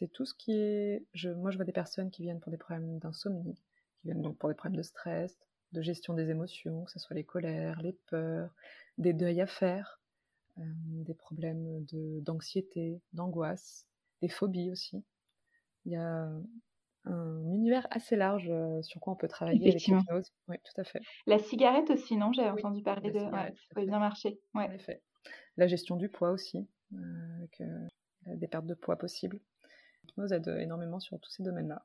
c'est tout ce qui est. Je, moi, je vois des personnes qui viennent pour des problèmes d'insomnie, qui viennent donc pour des problèmes de stress, de gestion des émotions, que ce soit les colères, les peurs, des deuils à faire, euh, des problèmes d'anxiété, d'angoisse, des phobies aussi. Il y a un univers assez large euh, sur quoi on peut travailler avec l'hypnose. Oui, tout à fait. La cigarette aussi, non? J'avais entendu parler de. Ouais, ça pourrait bien marcher. Ouais. En effet. La gestion du poids aussi, euh, avec des pertes de poids possibles. L'hypnose aide énormément sur tous ces domaines-là.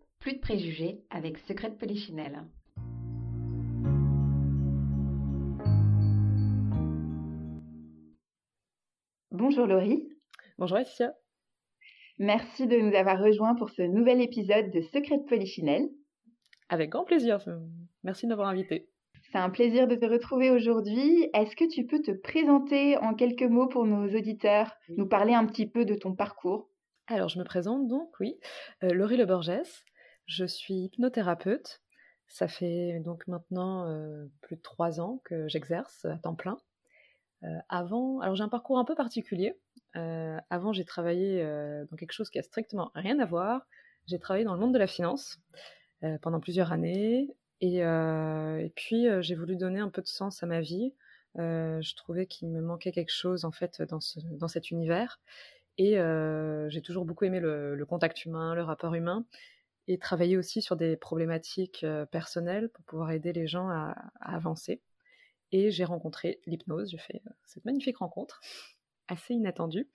Plus de préjugés avec Secret de Polichinelle. Bonjour Laurie. Bonjour Alicia. Merci de nous avoir rejoints pour ce nouvel épisode de Secret de Polichinelle. Avec grand plaisir. Merci de m'avoir invité. C'est un plaisir de te retrouver aujourd'hui. Est-ce que tu peux te présenter en quelques mots pour nos auditeurs, nous parler un petit peu de ton parcours? Alors, je me présente donc, oui, euh, Laurie Le Borges. Je suis hypnothérapeute. Ça fait donc maintenant euh, plus de trois ans que j'exerce à temps plein. Euh, avant, alors j'ai un parcours un peu particulier. Euh, avant, j'ai travaillé dans quelque chose qui a strictement rien à voir. J'ai travaillé dans le monde de la finance pendant plusieurs années. Et, puis, j'ai voulu donner un peu de sens à ma vie. je trouvais qu'il me manquait quelque chose en fait dans, ce, dans cet univers. Et j'ai toujours beaucoup aimé le, contact humain, le rapport humain et travailler aussi sur des problématiques personnelles pour pouvoir aider les gens à, avancer. Et j'ai rencontré l'hypnose, j'ai fait cette magnifique rencontre, assez inattendue,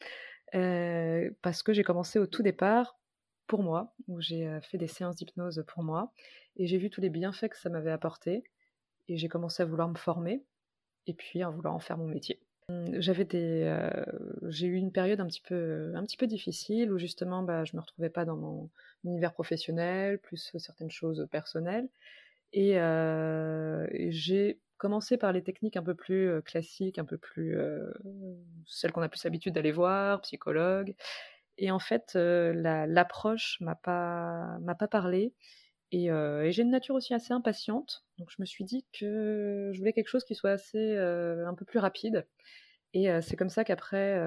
parce que j'ai commencé au tout départ pour moi, où j'ai fait des séances d'hypnose pour moi, et j'ai vu tous les bienfaits que ça m'avait apporté, et j'ai commencé à vouloir me former, et puis à vouloir en faire mon métier. Mmh, j'avais des, euh, j'ai eu une période un petit peu, un petit peu difficile où justement, bah, je me retrouvais pas dans mon univers professionnel, plus certaines choses personnelles, et, euh, j'ai commencé par les techniques un peu plus euh, classiques, un peu plus celles qu'on a plus l'habitude d'aller voir, psychologue, et en fait, l'approche m'a pas, m'a pas parlé. Et, j'ai une nature aussi assez impatiente, donc je me suis dit que je voulais quelque chose qui soit assez un peu plus rapide. Et c'est comme ça qu'après,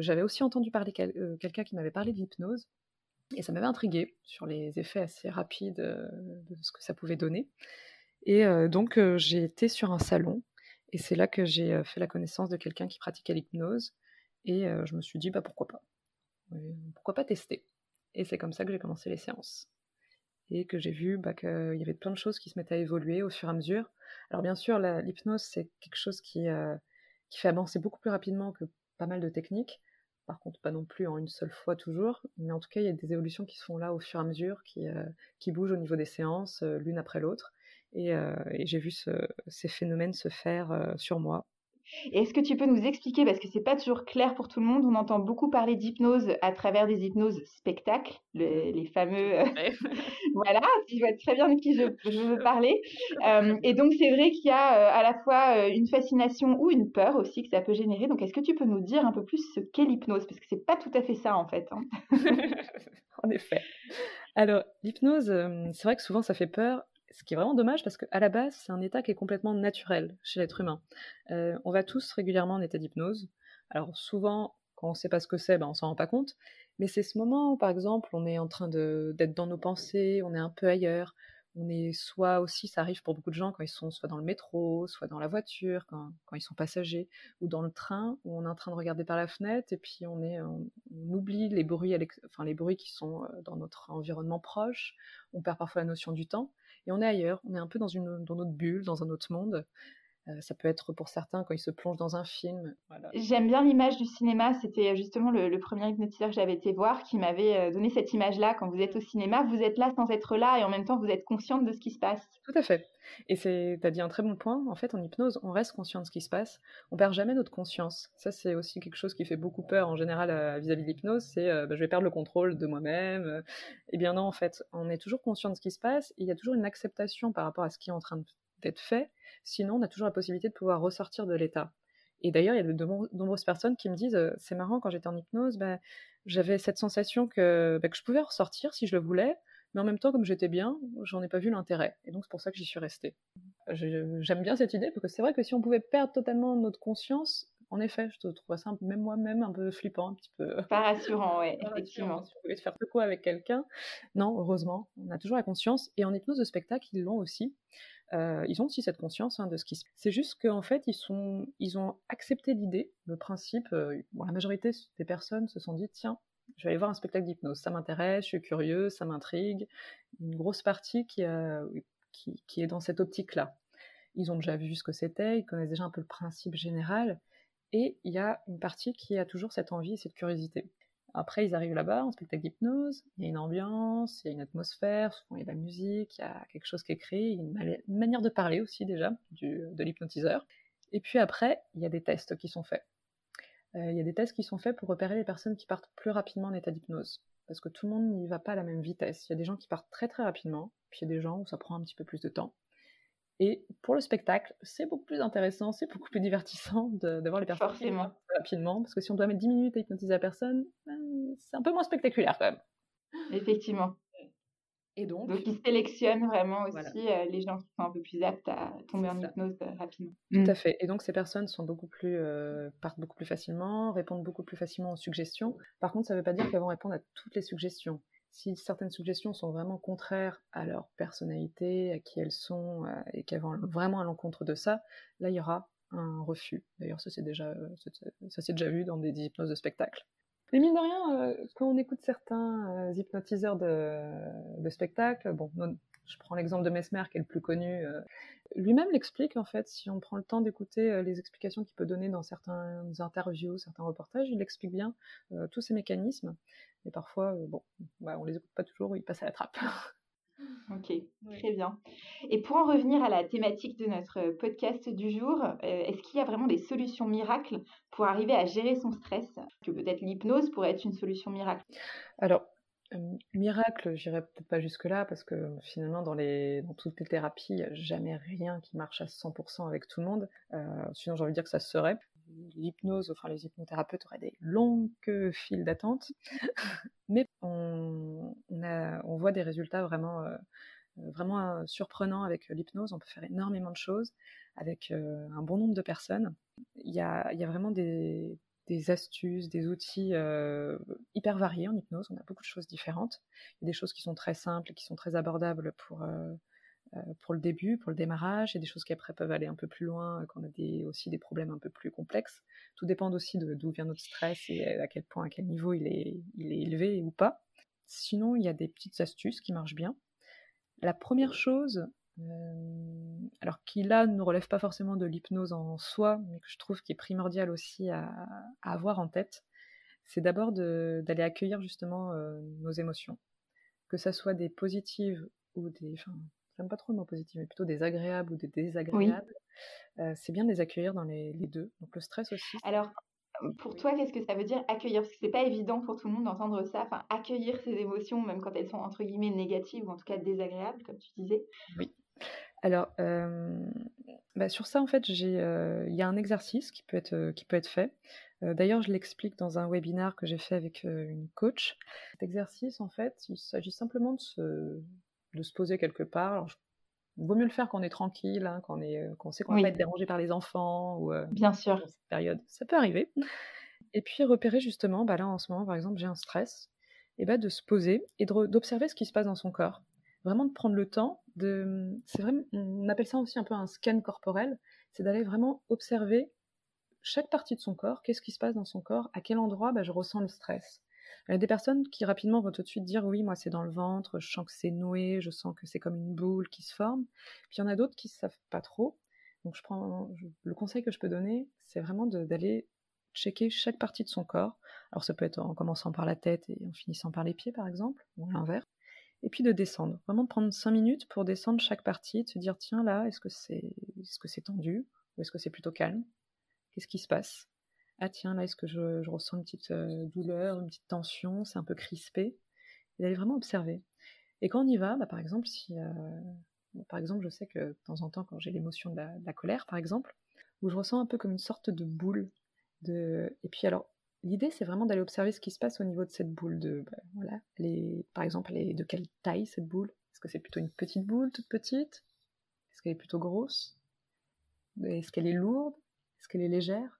j'avais aussi entendu parler quelqu'un qui m'avait parlé d'hypnose, et ça m'avait intrigué sur les effets assez rapides de ce que ça pouvait donner. Et donc j'ai été sur un salon, et c'est là que j'ai fait la connaissance de quelqu'un qui pratiquait l'hypnose, et je me suis dit bah pourquoi pas, pourquoi pas tester? Et c'est comme ça que j'ai commencé les séances et que j'ai vu bah, qu'il y avait plein de choses qui se mettaient à évoluer au fur et à mesure. Alors bien sûr, l'hypnose, c'est quelque chose qui, euh, qui fait avancer beaucoup plus rapidement que pas mal de techniques. Par contre, pas non plus en une seule fois toujours, mais en tout cas, il y a des évolutions qui se là au fur et à mesure, qui, euh, bougent au niveau des séances, euh, l'une après l'autre. Et, j'ai vu ce, ces phénomènes se faire sur moi est-ce que tu peux nous expliquer, parce que c'est pas toujours clair pour tout le monde, on entend beaucoup parler d'hypnose à travers des hypnoses spectacles, les fameux. Euh, voilà, tu vois très bien de qui je, veux parler. Euh, et donc, c'est vrai qu'il y a euh, à la fois une fascination ou une peur aussi que ça peut générer. Donc, est-ce que tu peux nous dire un peu plus ce qu'est l'hypnose? Parce que c'est pas tout à fait ça, en fait. Hein. en effet. Alors, l'hypnose, c'est vrai que souvent ça fait peur ce qui est vraiment dommage parce qu'à la base, c'est un état qui est complètement naturel chez l'être humain. Euh, on va tous régulièrement en état d'hypnose. Alors souvent, quand on ne sait pas ce que c'est, ben, on s'en rend pas compte. Mais c'est ce moment où, par exemple, on est en train d'être dans nos pensées, on est un peu ailleurs, on est soit aussi, ça arrive pour beaucoup de gens quand ils sont soit dans le métro, soit dans la voiture, quand, ils sont passagers, ou dans le train, où on est en train de regarder par la fenêtre et puis on, on, oublie les bruits, enfin, les bruits qui sont euh, dans notre environnement proche, on perd parfois la notion du temps, et on est ailleurs, on est un peu dans, une, dans notre bulle, dans un autre monde, ça peut être pour certains quand ils se plongent dans un film. J'aime bien l'image du cinéma. C'était justement le, premier hypnotiseur que j'avais été voir qui m'avait euh, donné cette image-là. Quand vous êtes au cinéma, vous êtes là sans être là et en même temps vous êtes consciente de ce qui se passe. Tout à fait. Et tu as dit un très bon point. En fait, en hypnose, on reste conscient de ce qui se passe. On perd jamais notre conscience. Ça, c'est aussi quelque chose qui fait beaucoup peur en général euh, vis-à-vis de l'hypnose. C'est bah, je vais perdre le contrôle de moi-même. Eh bien non, en fait, on est toujours conscient de ce qui se passe. il y a toujours une acceptation par rapport à ce qui est en train d'être fait Sinon, on a toujours la possibilité de pouvoir ressortir de l'état. Et d'ailleurs, il y a de nombreuses personnes qui me disent euh, c'est marrant, quand j'étais en hypnose, bah, j'avais cette sensation bah, que, je pouvais ressortir si je le voulais, mais en même temps, comme j'étais bien, j'en ai pas vu l'intérêt. Et donc, c'est pour ça que j'y suis restée. J'aime bien cette idée, parce que c'est vrai que si on pouvait perdre totalement notre conscience, en effet, je trouve ça même moi-même un peu flippant, un petit peu. Pas rassurant, oui, effectivement. Si on pouvait faire quoi avec quelqu'un. Non, heureusement, on a toujours la conscience. Et en hypnose de spectacle, ils l'ont aussi. Euh, ils ont aussi cette conscience hein, de ce qui se passe. C'est juste qu'en fait, ils, ont accepté l'idée, le principe. Euh, la majorité des personnes se sont dit tiens, je vais aller voir un spectacle d'hypnose, ça m'intéresse, je suis curieux, ça m'intrigue. Une grosse partie qui, qui est dans cette optique-là. Ils ont déjà vu ce que c'était, ils connaissent déjà un peu le principe général, et il y a une partie qui a toujours cette envie et cette curiosité. Après, ils arrivent là-bas, en spectacle d'hypnose, il y a une ambiance, il y a une atmosphère, souvent il y a de la musique, il y a quelque chose qui est créé, une, manière de parler aussi déjà de l'hypnotiseur. Et puis après, il y a des tests qui sont faits. Euh, il y a des tests qui sont faits pour repérer les personnes qui partent plus rapidement en état d'hypnose. Parce que tout le monde n'y va pas à la même vitesse. Il y a des gens qui partent très très rapidement, puis il y a des gens où ça prend un petit peu plus de temps. Et pour le spectacle, c'est beaucoup plus intéressant, c'est beaucoup plus divertissant de, voir les personnes Forcément. rapidement, parce que si on doit mettre 10 minutes à hypnotiser la personne, ben, c'est un peu moins spectaculaire quand même. Effectivement. Et donc, donc ils sélectionnent vraiment aussi euh, les gens qui sont un peu plus aptes à tomber en hypnose euh, rapidement. Tout à mm. fait. Et donc ces personnes sont beaucoup plus euh, partent beaucoup plus facilement, répondent beaucoup plus facilement aux suggestions. Par contre, ça ne veut pas dire qu'elles vont répondre à toutes les suggestions si certaines suggestions sont vraiment contraires à leur personnalité, à qui elles sont, euh, et qu'elles vont vraiment à l'encontre de ça, là il y aura un refus. D'ailleurs, ça c'est déjà, ça s'est déjà vu dans des hypnoses de spectacle. Mais mine de rien, euh, quand on écoute certains euh, hypnotiseurs de, de spectacle, bon, je prends l'exemple de Mesmer qui est le plus connu, lui-même l'explique en fait, si on prend le temps d'écouter les explications qu'il peut donner dans certaines interviews, certains reportages, il explique bien tous ces mécanismes. Et parfois, euh, bon, bah, on les écoute pas toujours, ils passent à la trappe. Ok, très bien. Et pour en revenir à la thématique de notre podcast du jour, euh, est-ce qu'il y a vraiment des solutions miracles pour arriver à gérer son stress? Que peut-être l'hypnose pourrait être une solution miracle Alors, euh, miracle, j'irai peut-être pas jusque-là parce que finalement, dans, les, dans toutes les thérapies, il n'y a jamais rien qui marche à 100% avec tout le monde. sinon, j'ai envie de dire que ça serait l'hypnose, enfin les hypnothérapeutes auraient des longues files d'attente, mais on, voit des résultats vraiment, euh, vraiment euh, surprenants avec l'hypnose. On peut faire énormément de choses avec euh, un bon nombre de personnes. Il y a, vraiment des, astuces, des outils hyper variés en hypnose. On a beaucoup de choses différentes. Il y a des choses qui sont très simples, qui sont très abordables pour, euh, pour le début, pour le démarrage, et des choses qui après peuvent aller un peu plus loin, quand on a aussi des problèmes un peu plus complexes. Tout dépend aussi d'où vient notre stress et à quel point, à quel niveau il est, élevé ou pas. Sinon, il y a des petites astuces qui marchent bien. La première chose, euh, alors qui là ne relève pas forcément de l'hypnose en soi, mais que je trouve qui est primordial aussi à, avoir en tête, c'est d'abord d'aller accueillir justement euh, nos émotions, que ça soit des positives ou des, j'aime pas trop le mot positif, mais plutôt des agréables ou des désagréables, euh, c'est bien de les accueillir dans les, deux. Donc le stress aussi. Alors, pour toi, qu'est-ce que ça veut dire accueillir? Parce que c'est pas évident pour tout le monde d'entendre ça. Enfin, accueillir ses émotions, même quand elles sont entre guillemets négatives ou en tout cas désagréables, comme tu disais. Oui. Alors, euh, bah, sur ça, en fait, euh, il y a un exercice qui peut être, qui peut être fait. D'ailleurs, je l'explique dans un webinar que j'ai fait avec une coach. Cet exercice, en fait, il s'agit simplement de se, de se poser quelque part. il vaut mieux le faire quand on est tranquille, hein, quand on, est, euh, sait qu'on ne va pas être dérangé par les enfants ou euh, bien sûr cette période. Ça peut arriver. Et puis repérer justement, bah là en ce moment par exemple j'ai un stress, et bah de se poser et d'observer ce qui se passe dans son corps. vraiment de prendre le temps de. C'est vraiment, on appelle ça aussi un peu un scan corporel, c'est d'aller vraiment observer chaque partie de son corps, qu'est-ce qui se passe dans son corps, à quel endroit bah, je ressens le stress. Il y a des personnes qui rapidement vont tout de suite dire oui, moi c'est dans le ventre, je sens que c'est noué, je sens que c'est comme une boule qui se forme. Puis il y en a d'autres qui ne savent pas trop. Donc je prends le conseil que je peux donner, c'est vraiment d'aller checker chaque partie de son corps. Alors ça peut être en commençant par la tête et en finissant par les pieds par exemple, ou l'inverse. Et puis de descendre, vraiment de prendre 5 minutes pour descendre chaque partie, de se dire tiens là, est-ce que c'est est -ce c'est tendu ou est-ce que c'est plutôt calme? Qu'est-ce qui se passe? Ah tiens, là, est-ce que je, ressens une petite euh, douleur, une petite tension, c'est un peu crispé? Et d'aller vraiment observer. Et quand on y va, bah, par exemple, si, euh, par exemple, je sais que de temps en temps, quand j'ai l'émotion de, la, colère, par exemple, où je ressens un peu comme une sorte de boule. De... Et puis alors, l'idée, c'est vraiment d'aller observer ce qui se passe au niveau de cette boule. De, bah, voilà, les, par exemple, elle est de quelle taille cette boule? Est-ce que c'est plutôt une petite boule, toute petite? Est-ce qu'elle est plutôt grosse? Est-ce qu'elle est lourde? Est-ce qu'elle est légère?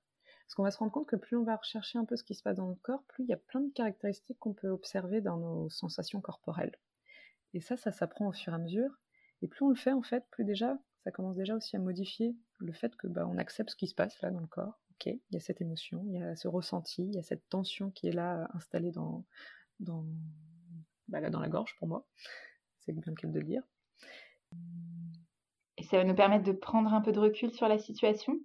Parce qu'on va se rendre compte que plus on va rechercher un peu ce qui se passe dans le corps, plus il y a plein de caractéristiques qu'on peut observer dans nos sensations corporelles. Et ça, ça s'apprend au fur et à mesure. Et plus on le fait, en fait, plus déjà, ça commence déjà aussi à modifier le fait que bah, on accepte ce qui se passe là dans le corps. Ok, il y a cette émotion, il y a ce ressenti, il y a cette tension qui est là installée dans, dans, bah, là, dans la gorge pour moi. C'est bien le cas de le dire. Et ça va nous permettre de prendre un peu de recul sur la situation?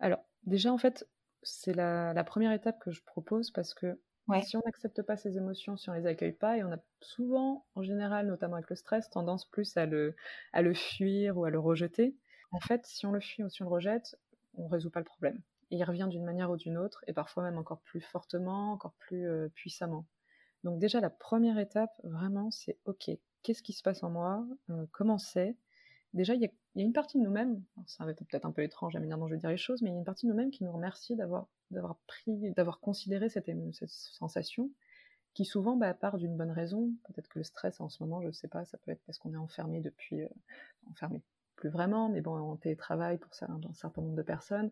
Alors, déjà, en fait, c'est la, première étape que je propose parce que si on n'accepte pas ces émotions, si on les accueille pas, et on a souvent, en général, notamment avec le stress, tendance plus à le, à le fuir ou à le rejeter. En fait, si on le fuit ou si on le rejette, on ne résout pas le problème. Et il revient d'une manière ou d'une autre, et parfois même encore plus fortement, encore plus euh, puissamment. Donc déjà, la première étape, vraiment, c'est OK, qu'est-ce qui se passe en moi? Euh, Comment c'est? Déjà, il y, a, une partie de nous-mêmes, ça va être peut-être un peu étrange la manière dont je vais dire les choses, mais il y a une partie de nous-mêmes qui nous remercie d'avoir, pris, d'avoir considéré cette, sensation, qui souvent bah, part d'une bonne raison. Peut-être que le stress en ce moment, je ne sais pas, ça peut être parce qu'on est enfermé depuis, euh, enfermé, plus vraiment, mais bon, en télétravail pour un, un certain nombre de personnes.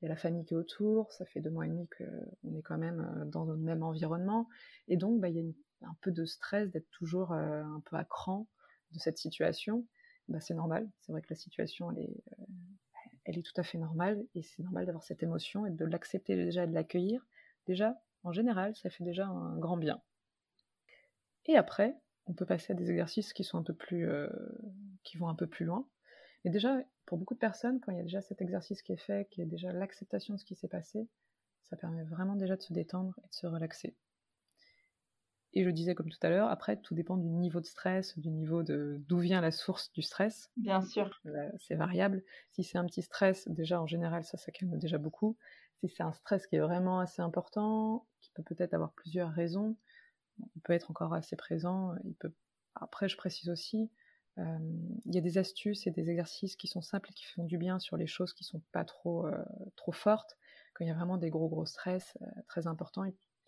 Il y a la famille qui est autour, ça fait deux mois et demi qu'on est quand même euh, dans le même environnement, et donc bah, il y a un peu de stress d'être toujours euh, un peu à cran de cette situation. Bah, c'est normal. C'est vrai que la situation, elle est, euh, elle est tout à fait normale et c'est normal d'avoir cette émotion et de l'accepter déjà et de l'accueillir. Déjà, en général, ça fait déjà un grand bien. Et après, on peut passer à des exercices qui sont un peu plus, euh, qui vont un peu plus loin. Mais déjà, pour beaucoup de personnes, quand il y a déjà cet exercice qui est fait, qui est déjà l'acceptation de ce qui s'est passé, ça permet vraiment déjà de se détendre et de se relaxer. Et je disais comme tout à l'heure, après, tout dépend du niveau de stress, du niveau de d'où vient la source du stress. Bien sûr. C'est variable. Si c'est un petit stress, déjà en général, ça, ça calme déjà beaucoup. Si c'est un stress qui est vraiment assez important, qui peut peut-être avoir plusieurs raisons, il peut être encore assez présent. Il peut... Après, je précise aussi, euh, il y a des astuces et des exercices qui sont simples et qui font du bien sur les choses qui sont pas trop, euh, trop fortes. Quand il y a vraiment des gros gros stress euh, très importants,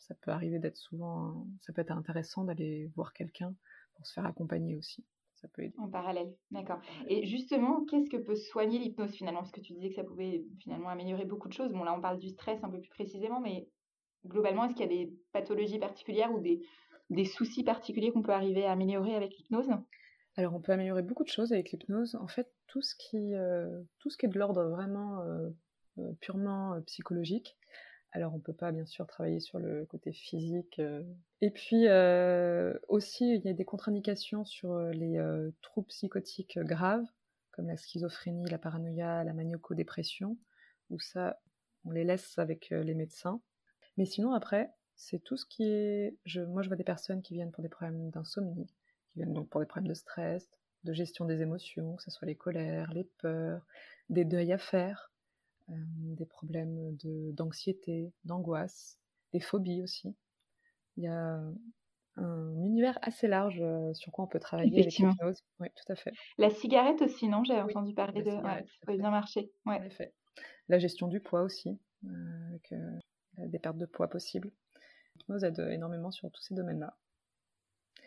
ça peut arriver d'être souvent, ça peut être intéressant d'aller voir quelqu'un pour se faire accompagner aussi. Ça peut aider. En parallèle, d'accord. Et justement, qu'est-ce que peut soigner l'hypnose finalement? Parce que tu disais que ça pouvait finalement améliorer beaucoup de choses. Bon, là, on parle du stress un peu plus précisément, mais globalement, est-ce qu'il y a des pathologies particulières ou des, des soucis particuliers qu'on peut arriver à améliorer avec l'hypnose? Alors, on peut améliorer beaucoup de choses avec l'hypnose. En fait, tout ce qui, euh, tout ce qui est de l'ordre vraiment euh, euh, purement psychologique, alors on peut pas bien sûr travailler sur le côté physique. Euh. Et puis euh, aussi il y a des contre-indications sur euh, les troubles psychotiques graves comme la schizophrénie, la paranoïa, la maniaco-dépression, où ça on les laisse avec les médecins. Mais sinon après c'est tout ce qui est. Je, moi je vois des personnes qui viennent pour des problèmes d'insomnie, qui viennent donc pour des problèmes de stress, de gestion des émotions, que ce soit les colères, les peurs, des deuils à faire des problèmes d'anxiété, d'angoisse, des phobies aussi. Il y a un univers assez large euh, sur quoi on peut travailler avec l'hypnose. Oui, tout à fait. La cigarette aussi, non? J'avais entendu parler de. ça peut bien marcher. Ouais. En effet. La gestion du poids aussi, euh, avec des pertes de poids possibles. L'hypnose aide énormément sur tous ces domaines-là.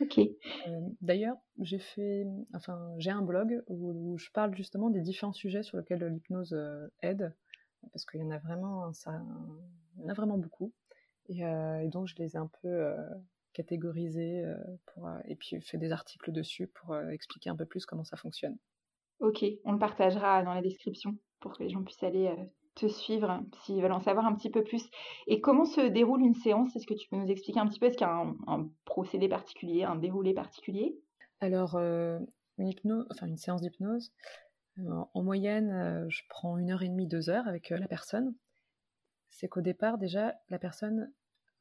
Ok. D'ailleurs, j'ai fait, enfin, j'ai un blog où, je parle justement des différents sujets sur lesquels l'hypnose aide parce qu'il y en a vraiment, ça, il y en a vraiment beaucoup. Et, euh, donc je les ai un peu euh, catégorisé pour, et puis fait des articles dessus pour expliquer un peu plus comment ça fonctionne. Ok, on le partagera dans la description pour que les gens puissent aller te suivre s'ils veulent en savoir un petit peu plus. Et comment se déroule une séance? Est-ce que tu peux nous expliquer un petit peu? Est-ce qu'il y a un, procédé particulier, un déroulé particulier? Alors, une, hypnose, enfin, une séance d'hypnose, en moyenne, je prends une heure et demie, deux heures avec la personne. C'est qu'au départ, déjà, la personne,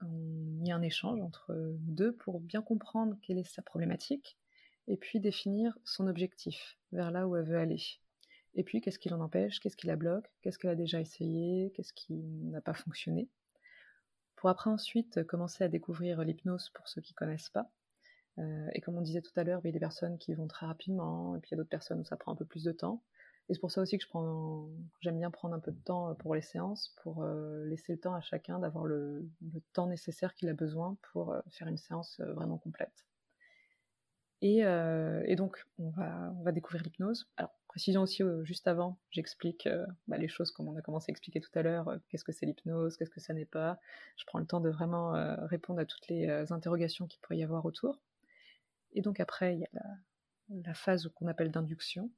il y a un échange entre deux pour bien comprendre quelle est sa problématique et puis définir son objectif vers là où elle veut aller. Et puis, qu'est-ce qui l'en empêche Qu'est-ce qui la bloque Qu'est-ce qu'elle a déjà essayé Qu'est-ce qui n'a pas fonctionné Pour après ensuite commencer à découvrir l'hypnose pour ceux qui ne connaissent pas. Euh, et comme on disait tout à l'heure, il y a des personnes qui vont très rapidement, et puis il y a d'autres personnes où ça prend un peu plus de temps. Et c'est pour ça aussi que j'aime bien prendre un peu de temps pour les séances, pour euh, laisser le temps à chacun d'avoir le, temps nécessaire qu'il a besoin pour euh, faire une séance vraiment complète. Et, donc, on va, découvrir l'hypnose. Alors, Précision aussi, euh, juste avant, j'explique euh, bah, les choses comme on a commencé à expliquer tout à l'heure, euh, qu'est-ce que c'est l'hypnose, qu'est-ce que ça n'est pas. Je prends le temps de vraiment répondre à toutes les interrogations qu'il pourrait y avoir autour. Et donc après, il y a la, phase qu'on appelle d'induction,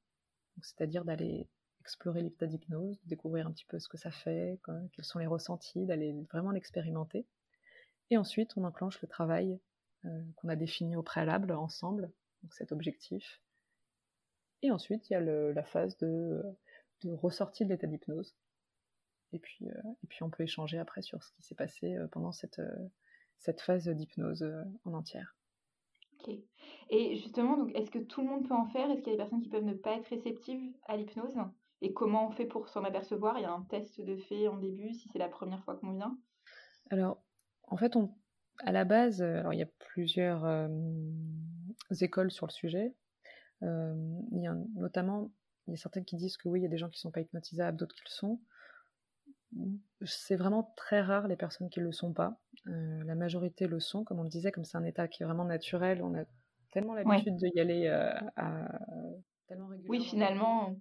c'est-à-dire d'aller explorer l'état d'hypnose, de découvrir un petit peu ce que ça fait, quels sont les ressentis, d'aller vraiment l'expérimenter. Et ensuite, on enclenche le travail qu'on a défini au préalable ensemble, cet objectif, et ensuite, il y a la phase de, ressortie de l'état d'hypnose. Et puis, euh, et puis, on peut échanger après sur ce qui s'est passé euh, pendant cette, euh, cette phase d'hypnose en entière. Et justement, donc, est-ce que tout le monde peut en faire? Est-ce qu'il y a des personnes qui peuvent ne pas être réceptives à l'hypnose? Et comment on fait pour s'en apercevoir? Il y a un test de fait en début, si c'est la première fois qu'on vient. Alors, en fait, on, à la base, alors il y a plusieurs écoles sur le sujet. Euh, il y a notamment, il y a certains qui disent que oui, il y a des gens qui ne sont pas hypnotisables, d'autres qui le sont. C'est vraiment très rare les personnes qui ne le sont pas. Euh, la majorité le sont, comme on le disait, comme c'est un état qui est vraiment naturel, on a tellement l'habitude d'y aller euh, à, tellement régulièrement. Oui, finalement,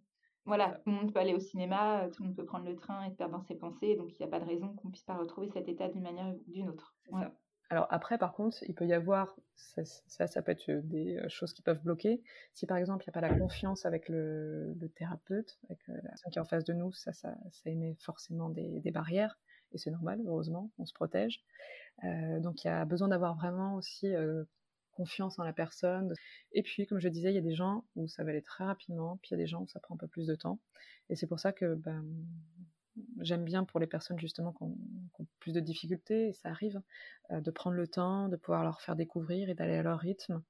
voilà, tout le monde peut aller au cinéma, tout le monde peut prendre le train et se perdre dans ses pensées, donc il n'y a pas de raison qu'on ne puisse pas retrouver cet état d'une manière ou d'une autre. Alors après, par contre, il peut y avoir, ça, ça, peut être des euh, choses qui peuvent bloquer. Si par exemple, il n'y a pas la confiance avec le, thérapeute, avec euh, la personne qui est en face de nous, ça, ça, ça émet forcément des, barrières. Et c'est normal, heureusement, on se protège. Euh, donc il y a besoin d'avoir vraiment aussi confiance en la personne. Et puis, comme je disais, il y a des gens où ça va aller très rapidement, puis il y a des gens où ça prend un peu plus de temps. Et c'est pour ça que ben, j'aime bien pour les personnes justement qui ont, plus de difficultés, et ça arrive, euh, de prendre le temps, de pouvoir leur faire découvrir et d'aller à leur rythme.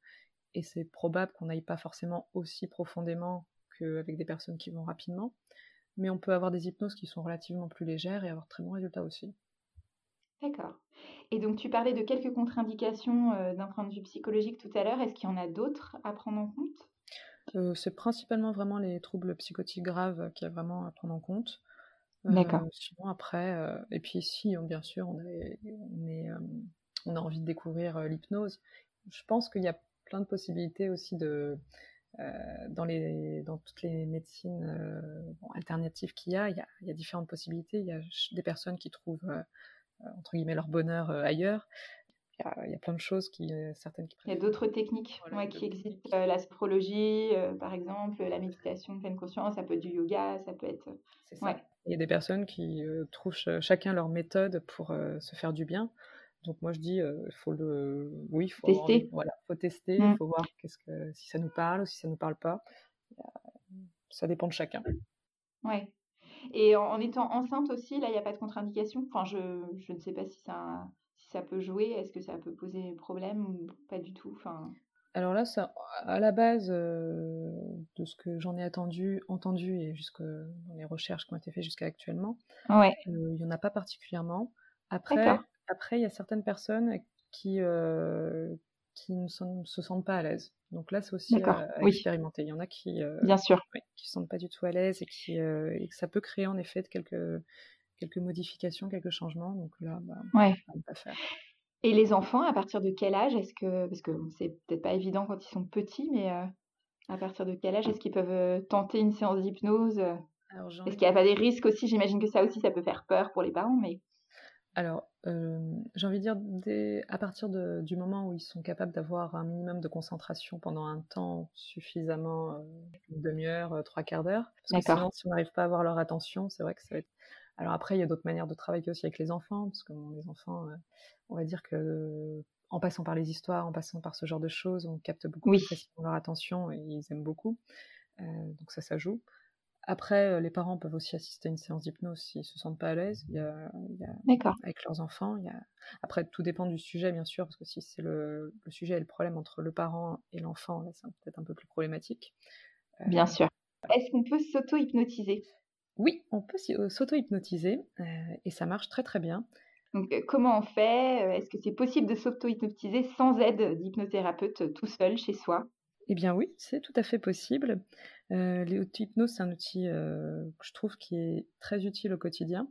Et c'est probable qu'on n'aille pas forcément aussi profondément qu'avec des personnes qui vont rapidement, mais on peut avoir des hypnoses qui sont relativement plus légères et avoir très bons résultats aussi. D'accord. Et donc tu parlais de quelques contre-indications euh, d'un point de vue psychologique tout à l'heure. Est-ce qu'il y en a d'autres à prendre en compte? Euh, C'est principalement vraiment les troubles psychotiques graves qu'il y a vraiment à prendre en compte. D'accord. Euh, sinon, après, euh, et puis si, bien sûr, on, on, est, euh, on a envie de découvrir l'hypnose, je pense qu'il y a plein de possibilités aussi de, dans, les, dans toutes les médecines alternatives qu'il y a, il y a, il y a différentes possibilités. Il y a des personnes qui trouvent, entre guillemets, leur bonheur ailleurs. Il y, a, il y, a, plein de choses qui, certaines qui Il y a d'autres techniques qui existent, l'astrologie, par exemple, la méditation pleine conscience, ça peut être du yoga, ça peut être. C'est ça. Il y a des personnes qui euh, trouvent chacun leur méthode pour euh, se faire du bien. Donc moi je dis, il euh, faut le, oui, faut tester. voilà, faut tester, il mmh. faut voir qu'est-ce que si ça nous parle ou si ça nous parle pas. Ça dépend de chacun. Ouais. Et en, étant enceinte aussi, là, il n'y a pas de contre-indication? Enfin, je, je, ne sais pas si ça, si ça peut jouer. Est-ce que ça peut poser problème ou pas du tout? Enfin. Alors là, ça, à la base euh, de ce que j'en ai attendu, entendu et jusque dans les recherches qui ont été faites jusqu'à actuellement, euh, il n'y en a pas particulièrement. Après, après, il y a certaines personnes qui, euh, qui ne se sentent pas à l'aise. Donc là, c'est aussi à, expérimenter. Il y en a qui Bien sûr. ne se sentent pas du tout à l'aise et, qui, et que ça peut créer en effet quelques, quelques modifications, quelques changements. Donc là, bah, ouais. on pas faire. Et les enfants, à partir de quel âge est-ce que, parce que c'est peut-être pas évident quand ils sont petits, mais euh, à partir de quel âge est-ce qu'ils peuvent euh, tenter une séance d'hypnose Est-ce qu'il n'y a pas des risques aussi? J'imagine que ça aussi, ça peut faire peur pour les parents, mais. alors, j'ai envie de dire, à partir du moment où ils sont capables d'avoir un minimum de concentration pendant un temps suffisamment, une demi-heure, trois quarts d'heure, parce que sinon, si on n'arrive pas à avoir leur attention, c'est vrai que ça va être... Alors après, il y a d'autres manières de travailler aussi avec les enfants, parce que les enfants, on va dire que en passant par les histoires, en passant par ce genre de choses, on capte beaucoup plus facilement leur attention et ils aiment beaucoup. donc ça, ça joue. Après, euh, les parents peuvent aussi assister à une séance d'hypnose s'ils se sentent pas à l'aise. Il y a, avec leurs enfants. Il y a... Après, tout dépend du sujet, bien sûr, parce que si c'est le, sujet et le problème entre le parent et l'enfant, là, c'est peut-être un peu plus problématique. Euh, bien sûr. Est-ce qu'on peut s'auto-hypnotiser? Oui, on peut euh, s'auto-hypnotiser et ça marche très très bien. Donc, comment on fait Est-ce que c'est possible de s'auto-hypnotiser sans aide d'hypnothérapeute tout seul chez soi? Eh bien oui, c'est tout à fait possible. Euh, L'auto-hypnose, c'est un outil euh, que je trouve qui est très utile au quotidien.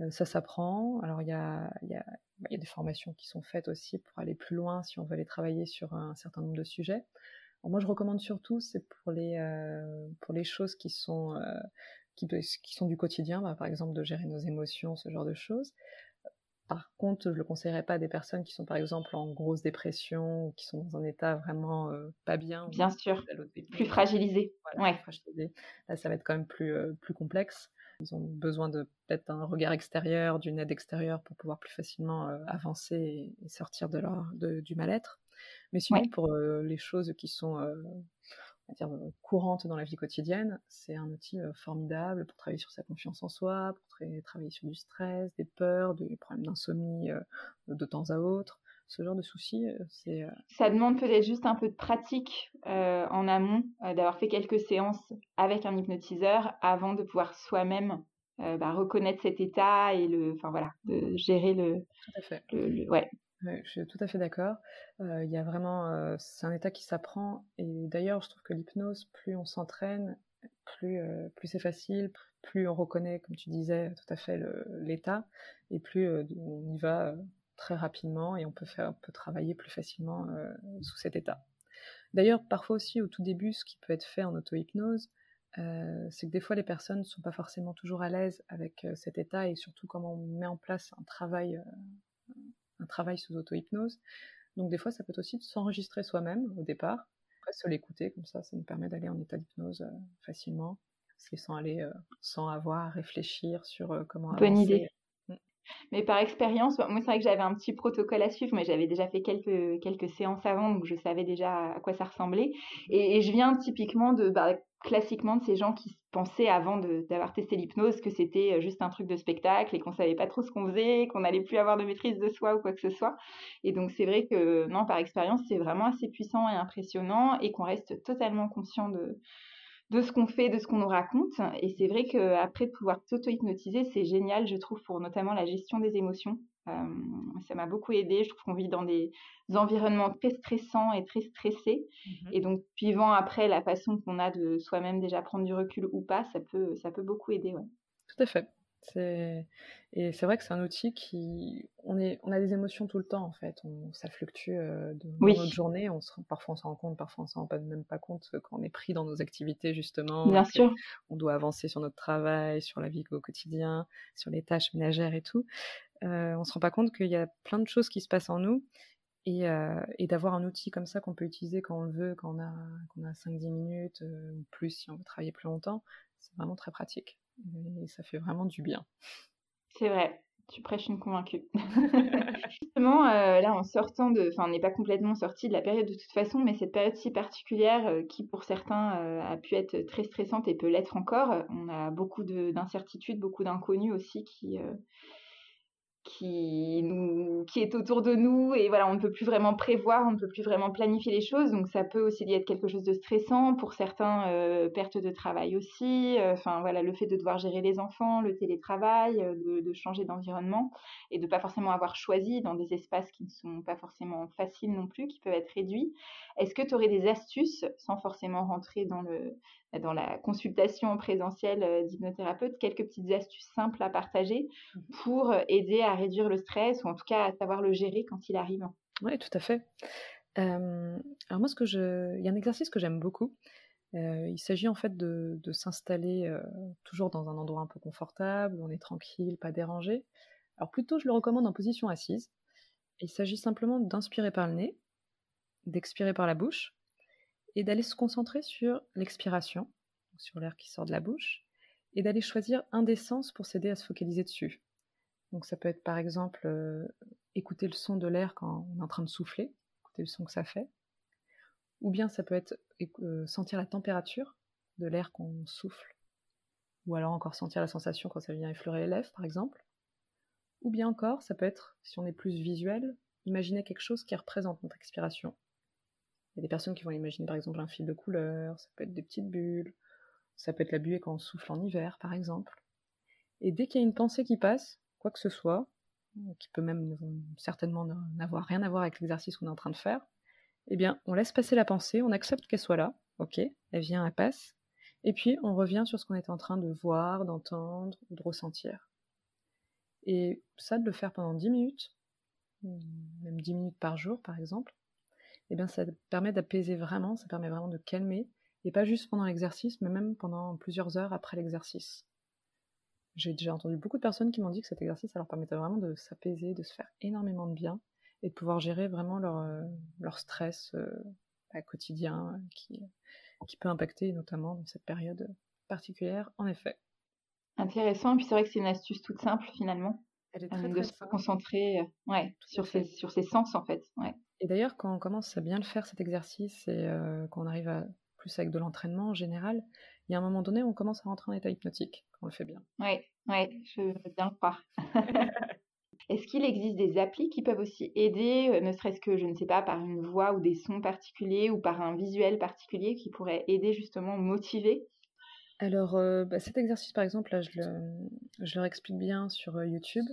Euh, ça s'apprend. Alors, il y a, y, a, bah, y a, des formations qui sont faites aussi pour aller plus loin si on veut aller travailler sur un certain nombre de sujets. moi, je recommande surtout, c'est pour les, euh, pour les choses qui sont, euh, qui, qui, sont du quotidien, bah, par exemple de gérer nos émotions, ce genre de choses. Par contre, je ne le conseillerais pas à des personnes qui sont par exemple en grosse dépression ou qui sont dans un état vraiment euh, pas bien. Bien sûr, plus fragilisé. ouais. Là, ça va être quand même plus, euh, plus complexe. Ils ont besoin de peut-être un regard extérieur, d'une aide extérieure pour pouvoir plus facilement euh, avancer et, sortir de leur, de, du mal-être. Mais sinon, pour les choses qui sont dire, euh, courante dans la vie quotidienne, c'est un outil euh, formidable pour travailler sur sa confiance en soi, pour travailler sur du stress, des peurs, des problèmes d'insomnie euh, de temps à autre. Ce genre de soucis, c'est... Ça demande peut-être juste un peu de pratique en amont, d'avoir fait quelques séances avec un hypnotiseur avant de pouvoir soi-même bah, reconnaître cet état et le, enfin voilà, de gérer le, Tout à fait. le ouais, je suis tout à fait d'accord. Il y a vraiment, c'est un état qui s'apprend. Et d'ailleurs, je trouve que l'hypnose, plus on s'entraîne, plus, plus c'est facile, plus on reconnaît, comme tu disais, tout à fait l'état, et plus on y va très rapidement et on peut faire, travailler plus facilement sous cet état. D'ailleurs, parfois aussi, au tout début, ce qui peut être fait en auto-hypnose, c'est que des fois les personnes ne sont pas forcément toujours à l'aise avec cet état et surtout comment on met en place un travail un travail sous auto-hypnose. Donc des fois, ça peut aussi s'enregistrer soi-même au départ, après se l'écouter, comme ça, ça nous permet d'aller en état d'hypnose euh, facilement, sans aller, euh, sans avoir à réfléchir sur euh, comment Bonne idée. Mm. Mais par expérience, moi c'est vrai que j'avais un petit protocole à suivre, mais j'avais déjà fait quelques, quelques séances avant, donc je savais déjà à quoi ça ressemblait. Et, je viens typiquement de, bah, classiquement de ces gens qui pensaient avant d'avoir testé l'hypnose que c'était euh, juste un truc de spectacle et qu'on savait pas trop ce qu'on faisait, qu'on n'allait plus avoir de maîtrise de soi ou quoi que ce soit. Et donc c'est vrai que non, par expérience, c'est vraiment assez puissant et impressionnant et qu'on reste totalement conscient de, de ce qu'on fait, de ce qu'on nous raconte. Et c'est vrai qu'après de pouvoir s'auto-hypnotiser, c'est génial, je trouve, pour notamment la gestion des émotions. Euh, ça m'a beaucoup aidé. Je trouve qu'on vit dans des environnements très stressants et très stressés. Mmh et donc, suivant après la façon qu'on a de soi-même déjà prendre du recul ou pas, ça peut, ça peut beaucoup aider. Ouais. Tout à fait. Et c'est vrai que c'est un outil qui. On, est... on a des émotions tout le temps, en fait. On... Ça fluctue euh, de... dans notre journée. On se... Parfois, on s'en rend compte, parfois, on s'en rend même pas compte quand on est pris dans nos activités, justement. Bien sûr. On doit avancer sur notre travail, sur la vie au quotidien, sur les tâches ménagères et tout. Euh, on se rend pas compte qu'il y a plein de choses qui se passent en nous. Et, euh, et d'avoir un outil comme ça qu'on peut utiliser quand on le veut, quand on a, qu'on a 5-10 minutes, euh, ou plus si on veut travailler plus longtemps, c'est vraiment très pratique et ça fait vraiment du bien. C'est vrai, tu prêches une convaincue. Justement, euh, là, en sortant de. Enfin, on n'est pas complètement sorti de la période de toute façon, mais cette période si particulière euh, qui, pour certains, euh, a pu être très stressante et peut l'être encore, on a beaucoup d'incertitudes, beaucoup d'inconnus aussi qui qui, nous, qui est autour de nous et voilà, on ne peut plus vraiment prévoir, on ne peut plus vraiment planifier les choses. Donc ça peut aussi être quelque chose de stressant pour certains, euh, perte de travail aussi. Euh, enfin voilà, le fait de devoir gérer les enfants, le télétravail, euh, de, de, changer d'environnement et de pas forcément avoir choisi dans des espaces qui ne sont pas forcément faciles non plus, qui peuvent être réduits. Est-ce que tu aurais des astuces sans forcément rentrer dans le dans la consultation présentielle euh, d'hypnothérapeute, quelques petites astuces simples à partager mmh pour aider à réduire le stress ou en tout cas à savoir le gérer quand il arrive. Oui, tout à fait. alors moi, ce que je... il y a un exercice que j'aime beaucoup. Euh, il s'agit en fait de, s'installer toujours dans un endroit un peu confortable, on est tranquille, pas dérangé, Alors plutôt, je le recommande en position assise. Il s'agit simplement d'inspirer par le nez, d'expirer par la bouche, et d'aller se concentrer sur l'expiration, sur l'air qui sort de la bouche, et d'aller choisir un des sens pour s'aider à se focaliser dessus. Donc ça peut être par exemple euh, écouter le son de l'air quand on est en train de souffler, écouter le son que ça fait, ou bien ça peut être euh, sentir la température de l'air qu'on souffle, ou alors encore sentir la sensation quand ça vient effleurer les lèvres par exemple, ou bien encore ça peut être, si on est plus visuel, imaginer quelque chose qui représente notre expiration. Il y a des personnes qui vont imaginer par exemple un fil de couleur, ça peut être des petites bulles, ça peut être la buée quand on souffle en hiver par exemple. Et dès qu'il y a une pensée qui passe, quoi que ce soit, qui peut même certainement n'avoir rien à voir avec l'exercice qu'on est en train de faire, eh bien, on laisse passer la pensée, on accepte qu'elle soit là, ok, elle vient, elle passe, et puis on revient sur ce qu'on est en train de voir, d'entendre de ressentir. Et ça, de le faire pendant 10 minutes, même 10 minutes par jour par exemple, eh bien, ça permet d'apaiser vraiment, ça permet vraiment de calmer, et pas juste pendant l'exercice, mais même pendant plusieurs heures après l'exercice. J'ai déjà entendu beaucoup de personnes qui m'ont dit que cet exercice, ça leur permettait vraiment de s'apaiser, de se faire énormément de bien et de pouvoir gérer vraiment leur, euh, leur stress euh, bah, quotidien qui, qui peut impacter notamment dans cette période particulière, en effet. Intéressant, et puis c'est vrai que c'est une astuce toute simple finalement. Elle est très, de se concentrer ouais, sur, ses, sur ses sens en fait. Ouais. Et d'ailleurs, quand on commence à bien le faire cet exercice et euh, qu'on arrive à plus avec de l'entraînement en général, il y a un moment donné on commence à rentrer en état hypnotique quand on le fait bien. Oui, ouais, je veux bien le croire. Est-ce qu'il existe des applis qui peuvent aussi aider, euh, ne serait-ce que, je ne sais pas, par une voix ou des sons particuliers ou par un visuel particulier qui pourrait aider justement, motiver? Alors, euh, bah, cet exercice, par exemple, là, je le, je leur explique bien sur euh, YouTube.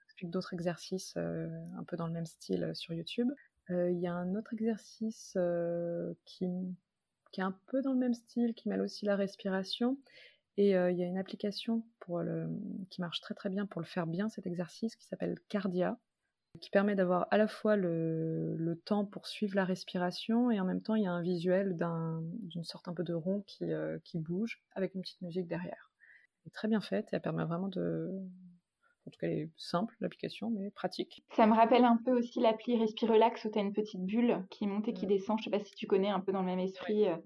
J'explique d'autres exercices un peu dans le même style sur YouTube. Il y a un autre exercice qui, qui est un peu dans le même style, qui mêle aussi la respiration. Et il y a une application pour le, qui marche très très bien pour le faire bien, cet exercice, qui s'appelle Cardia, qui permet d'avoir à la fois le, le, temps pour suivre la respiration et en même temps il y a un visuel d'une sorte un peu de rond qui, qui bouge avec une petite musique derrière. Très bien faite et elle permet vraiment de, en tout cas, elle est simple, l'application, mais pratique. Ça me rappelle un peu aussi l'appli Respirelax où tu as une petite bulle qui monte et qui descend. Je sais pas si tu connais un peu dans le même esprit, euh,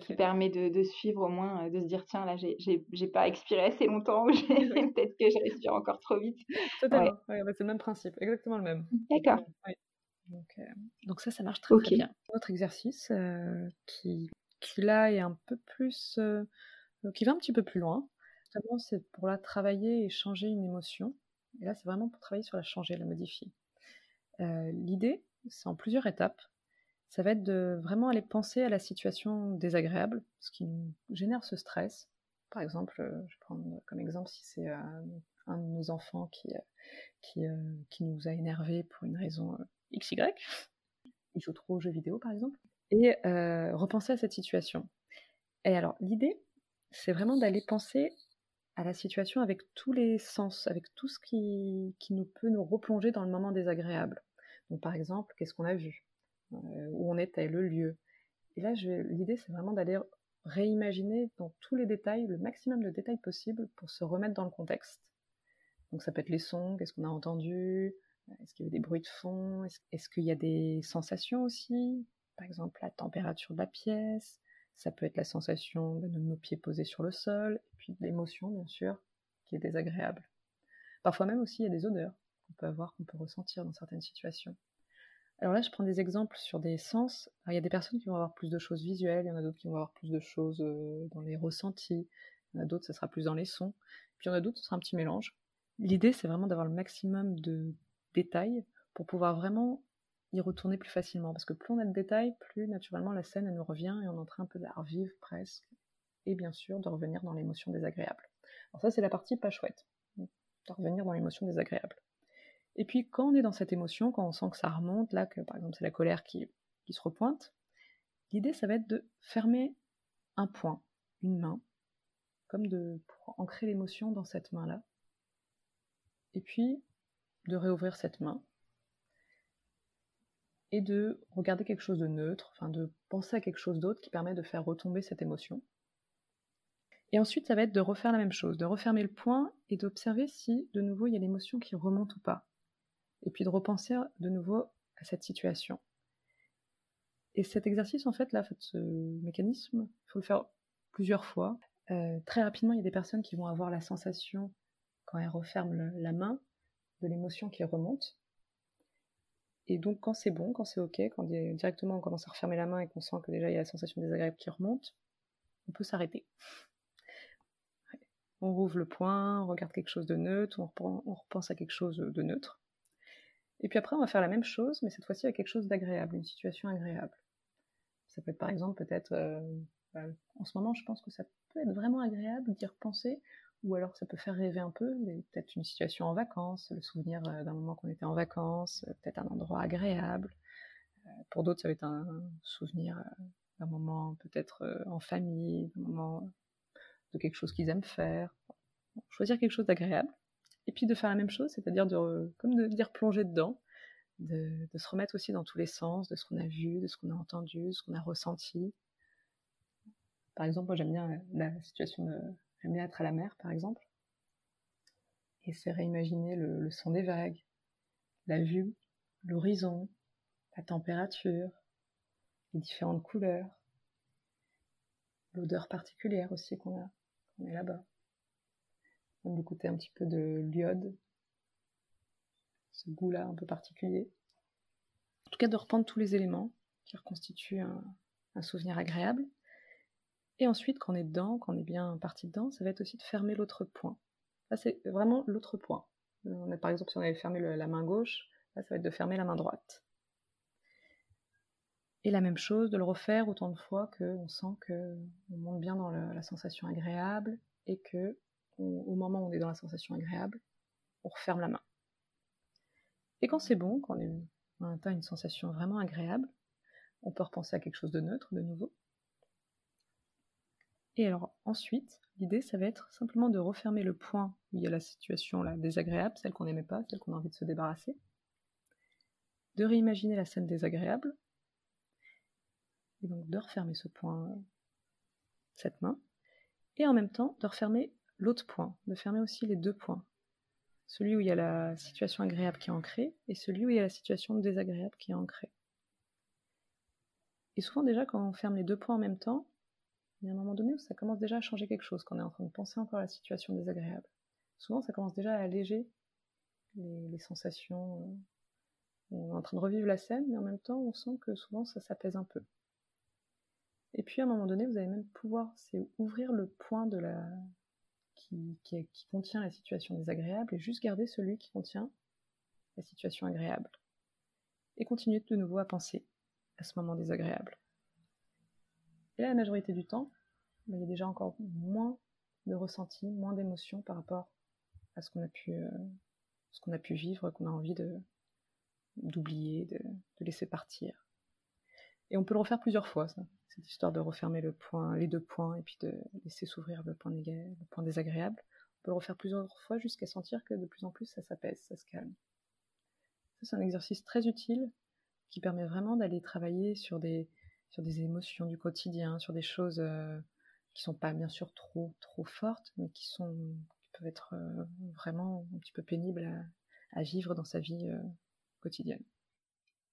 qui permet de, suivre au moins, euh, de se dire tiens, là, j'ai pas expiré assez longtemps, peut-être que je respire encore trop vite. Totalement, bah, c'est le même principe, exactement le même. D'accord. Donc, euh, donc, ça, ça marche très, très bien. Autre exercice qui, qui là est un peu plus. qui va un petit peu plus loin c'est pour la travailler et changer une émotion. Et là, c'est vraiment pour travailler sur la changer, la modifier. Euh, l'idée, c'est en plusieurs étapes. Ça va être de vraiment aller penser à la situation désagréable, ce qui nous génère ce stress. Par exemple, euh, je prendre comme exemple si c'est euh, un de nos enfants qui, qui, qui, nous a énervés pour une raison XY. Il joue trop aux jeux vidéo, par exemple. Et repenser à cette situation. Et alors, l'idée, c'est vraiment d'aller penser à la situation avec tous les sens, avec tout ce qui, nous peut nous replonger dans le moment désagréable. Par exemple, qu'est-ce qu'on a vu? Euh, Où on était, le lieu? Et là, l'idée, c'est vraiment d'aller réimaginer dans tous les détails, le maximum de détails possible pour se remettre dans le contexte. Donc ça peut être les sons, qu'est-ce qu'on a entendu, est-ce qu'il y a des bruits de fond, est-ce qu'il y a des sensations aussi, par exemple la température de la pièce, ça peut être la sensation de nos pieds posés sur le sol, et puis l'émotion, bien sûr, qui est désagréable. Parfois même aussi, il y a des odeurs qu'on peut avoir, qu'on peut ressentir dans certaines situations. Alors là, je prends des exemples sur des sens. il y a des personnes qui vont avoir plus de choses visuelles, il y en a d'autres qui vont avoir plus de choses euh, dans les ressentis, il y en a d'autres, ça sera plus dans les sons, puis il y en a d'autres, ce sera un petit mélange. L'idée, c'est vraiment d'avoir le maximum de détails pour pouvoir vraiment y retourner plus facilement. Parce que plus on a de détails, plus naturellement la scène elle nous revient et on est en train un peu de la revivre presque. Et bien sûr, de revenir dans l'émotion désagréable. Alors ça, c'est la partie pas chouette. De revenir dans l'émotion désagréable. Et puis, quand on est dans cette émotion, quand on sent que ça remonte, là, que par exemple c'est la colère qui, qui se repointe, l'idée, ça va être de fermer un point, une main, comme de, pour ancrer l'émotion dans cette main-là. Et puis, de réouvrir cette main et de regarder quelque chose de neutre, enfin de penser à quelque chose d'autre qui permet de faire retomber cette émotion. Et ensuite, ça va être de refaire la même chose, de refermer le point et d'observer si de nouveau il y a l'émotion qui remonte ou pas. Et puis de repenser de nouveau à cette situation. Et cet exercice, en fait, là, ce mécanisme, il faut le faire plusieurs fois. Euh, très rapidement, il y a des personnes qui vont avoir la sensation, quand elles referment la main, de l'émotion qui remonte. Et donc, quand c'est bon, quand c'est OK, quand directement on commence à refermer la main et qu'on sent que déjà il y a la sensation désagréable qui remonte, on peut s'arrêter. On rouvre le poing, on regarde quelque chose de neutre, on, repense à quelque chose de neutre. Et puis après, on va faire la même chose, mais cette fois-ci à quelque chose d'agréable, une situation agréable. Ça peut être par exemple peut-être, euh, bah, en ce moment je pense que ça peut être vraiment agréable d'y repenser, ou alors ça peut faire rêver un peu, peut-être une situation en vacances, le souvenir euh, d'un moment qu'on était en vacances, euh, peut-être un endroit agréable. Pour d'autres, ça va être un souvenir d'un moment peut-être en famille, d'un moment de quelque chose qu'ils aiment faire. Choisir quelque chose d'agréable. Et puis de faire la même chose, c'est-à-dire de, comme de dire plonger dedans, de, se remettre aussi dans tous les sens, de ce qu'on a vu, de ce qu'on a entendu, de ce qu'on a ressenti. Par exemple, moi j'aime bien la situation de. J'aime être à la mer, par exemple. Et c'est réimaginer le, le son des vagues, la vue, l'horizon, la température, les différentes couleurs, l'odeur particulière aussi qu'on a quand on est là-bas. On d'écouter un petit peu de l'iode, ce goût-là un peu particulier. En tout cas, de reprendre tous les éléments qui reconstituent un, souvenir agréable. Et ensuite, quand on est dedans, quand on est bien parti dedans, ça va être aussi de fermer l'autre point. Là, c'est vraiment l'autre point. On a, par exemple, si on avait fermé la main gauche, là, ça va être de fermer la main droite. Et la même chose, de le refaire autant de fois qu'on sent qu'on monte bien dans la sensation agréable et que au moment où on est dans la sensation agréable, on referme la main. Et quand c'est bon, quand on, a atteint une sensation vraiment agréable, on peut repenser à quelque chose de neutre de nouveau. Et alors ensuite, l'idée, ça va être simplement de refermer le point où il y a la situation là, désagréable, celle qu'on n'aimait pas, celle qu'on a envie de se débarrasser, de réimaginer la scène désagréable, et donc de refermer ce point, cette main, et en même temps de refermer l'autre point, de fermer aussi les deux points. Celui où il y a la situation agréable qui est ancrée et celui où il y a la situation désagréable qui est ancrée. Et souvent déjà quand on ferme les deux points en même temps, il y a un moment donné où ça commence déjà à changer quelque chose, quand on est en train de penser encore à la situation désagréable. Souvent ça commence déjà à alléger les, sensations. Euh, on est en train de revivre la scène, mais en même temps on sent que souvent ça s'apaise un peu. Et puis à un moment donné, vous allez même pouvoir, ouvrir le point la, qui, contient la situation désagréable et juste garder celui qui contient la situation agréable. Et continuer de nouveau à penser à ce moment désagréable. La majorité du temps, il y a déjà encore moins de ressenti, moins d'émotions par rapport à ce qu'on a pu, euh, ce qu'on a pu vivre, qu'on a envie de d'oublier, de, de, laisser partir. Et on peut le refaire plusieurs fois, ça cette histoire de refermer le point, les deux points et puis de laisser s'ouvrir le point, le point désagréable. On peut le refaire plusieurs fois jusqu'à sentir que de plus en plus ça s'apaise, ça se calme. c'est un exercice très utile qui permet vraiment d'aller travailler sur des, sur des émotions du quotidien, sur des choses euh, qui sont pas bien sûr trop, trop fortes, mais qui, sont, qui peuvent être euh, vraiment un petit peu pénibles à, vivre dans sa vie euh, quotidienne.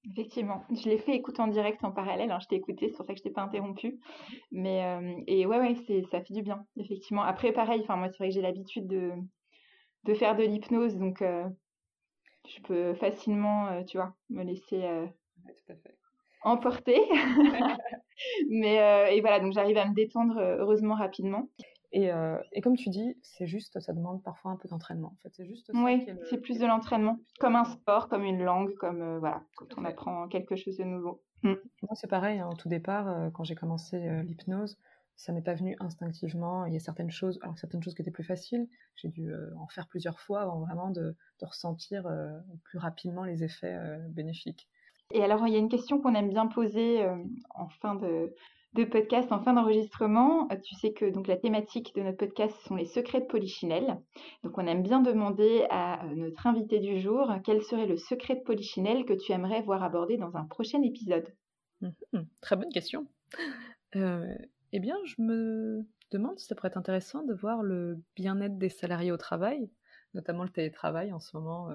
Effectivement, je l'ai fait écouter en direct en parallèle, hein, je t'ai écouté, c'est pour ça que je t'ai pas interrompu. Mais euh, et ouais, ouais, c'est, ça fait du bien, effectivement. Après, pareil, enfin moi, c'est vrai que j'ai l'habitude de, de faire de l'hypnose, donc je peux facilement, tu vois, me laisser emporter. Mais et voilà, donc j'arrive à me détendre heureusement rapidement. Euh, et, comme tu dis, c'est juste, ça demande parfois un peu d'entraînement. En fait, c'est juste. oui, c'est plus de l'entraînement, comme un sport, comme une langue, comme euh, voilà, quand on apprend quelque chose de nouveau. Mm. Moi, c'est pareil. Hein, au tout départ, euh, quand j'ai commencé l'hypnose, ça m'est pas venu instinctivement. Il y a certaines choses, alors certaines choses qui étaient plus faciles. J'ai dû en faire plusieurs fois avant vraiment de, de ressentir plus rapidement les effets bénéfiques. Et alors, il y a une question qu'on aime bien poser en fin de, podcast en fin d'enregistrement. Euh, tu sais que donc la thématique de notre podcast sont les secrets de Polichinelle. Donc on aime bien demander à euh, notre invité du jour quel serait le secret de Polichinelle que tu aimerais voir abordé dans un prochain épisode? Mhm, très bonne question. Euh, eh bien, je me demande si ça pourrait être intéressant de voir le bien-être des salariés au travail, notamment le télétravail en ce moment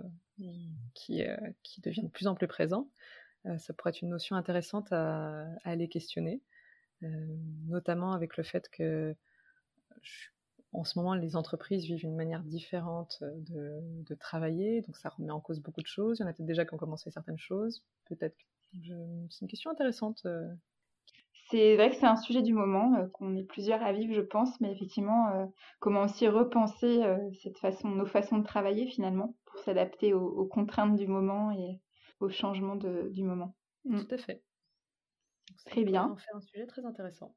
qui, qui devient de plus en plus présent. Ça pourrait être une notion intéressante à, aller questionner, notamment avec le fait que en ce moment, les entreprises vivent une manière différente de, de, travailler, donc ça remet en cause beaucoup de choses. Il y en a peut-être déjà qui ont commencé certaines choses. Peut-être. C'est une question intéressante c'est vrai que c'est un sujet du moment, euh, qu'on est plusieurs à vivre, je pense, mais effectivement, euh, comment aussi repenser euh, cette façon, nos façons de travailler finalement, pour s'adapter aux, contraintes du moment et aux changements du moment. Mm. Tout à fait. très bien. On fait un sujet très intéressant.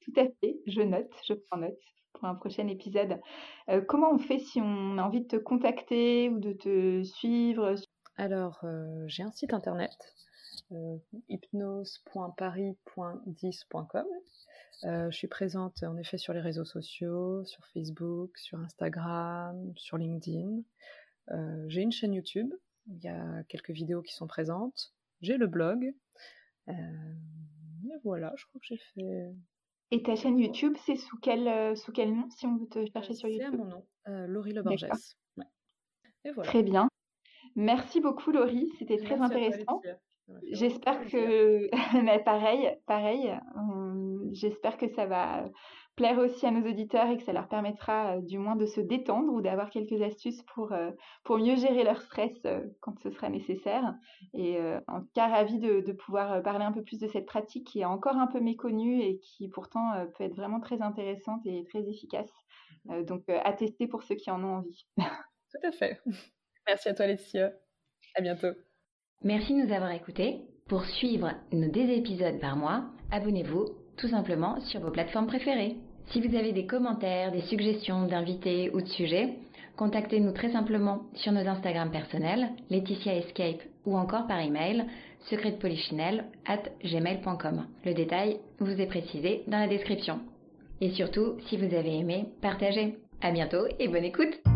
Tout à fait, je note, je prends note pour un prochain épisode. comment on fait si on a envie de te contacter ou de te suivre Alors, j'ai un site internet euh, hypnose.paris.10.com. Euh, je suis présente en effet sur les réseaux sociaux, sur Facebook, sur Instagram, sur LinkedIn. Euh, j'ai une chaîne YouTube, il y a quelques vidéos qui sont présentes. J'ai le blog. et voilà, je crois que j'ai fait. Et ta chaîne YouTube, c'est sous quel, sous quel nom si on veut te chercher sur YouTube C'est à mon nom, Laurie Le Borges. Et voilà. Très bien. Merci beaucoup Laurie, c'était très intéressant. J'espère que, mais pareil, pareil, j'espère que ça va plaire aussi à nos auditeurs et que ça leur permettra euh, du moins de se détendre ou d'avoir quelques astuces pour, euh, pour mieux gérer leur stress euh, quand ce sera nécessaire. Et en tout cas, ravie de, de, pouvoir parler un peu plus de cette pratique qui est encore un peu méconnue et qui pourtant peut être vraiment très intéressante et très efficace. Donc, à tester pour ceux qui en ont envie. Tout à fait. Merci à toi, Laetitia. À bientôt. Merci de nous avoir écoutés. Pour suivre nos deux épisodes par mois, abonnez-vous tout simplement sur vos plateformes préférées. Si vous avez des commentaires, des suggestions d'invités ou de sujets, contactez-nous très simplement sur nos Instagram personnels, Laetitia Escape ou encore par email secretpolichinelle at gmail.com. Le détail vous est précisé dans la description. Et surtout, si vous avez aimé, partagez. À bientôt et bonne écoute!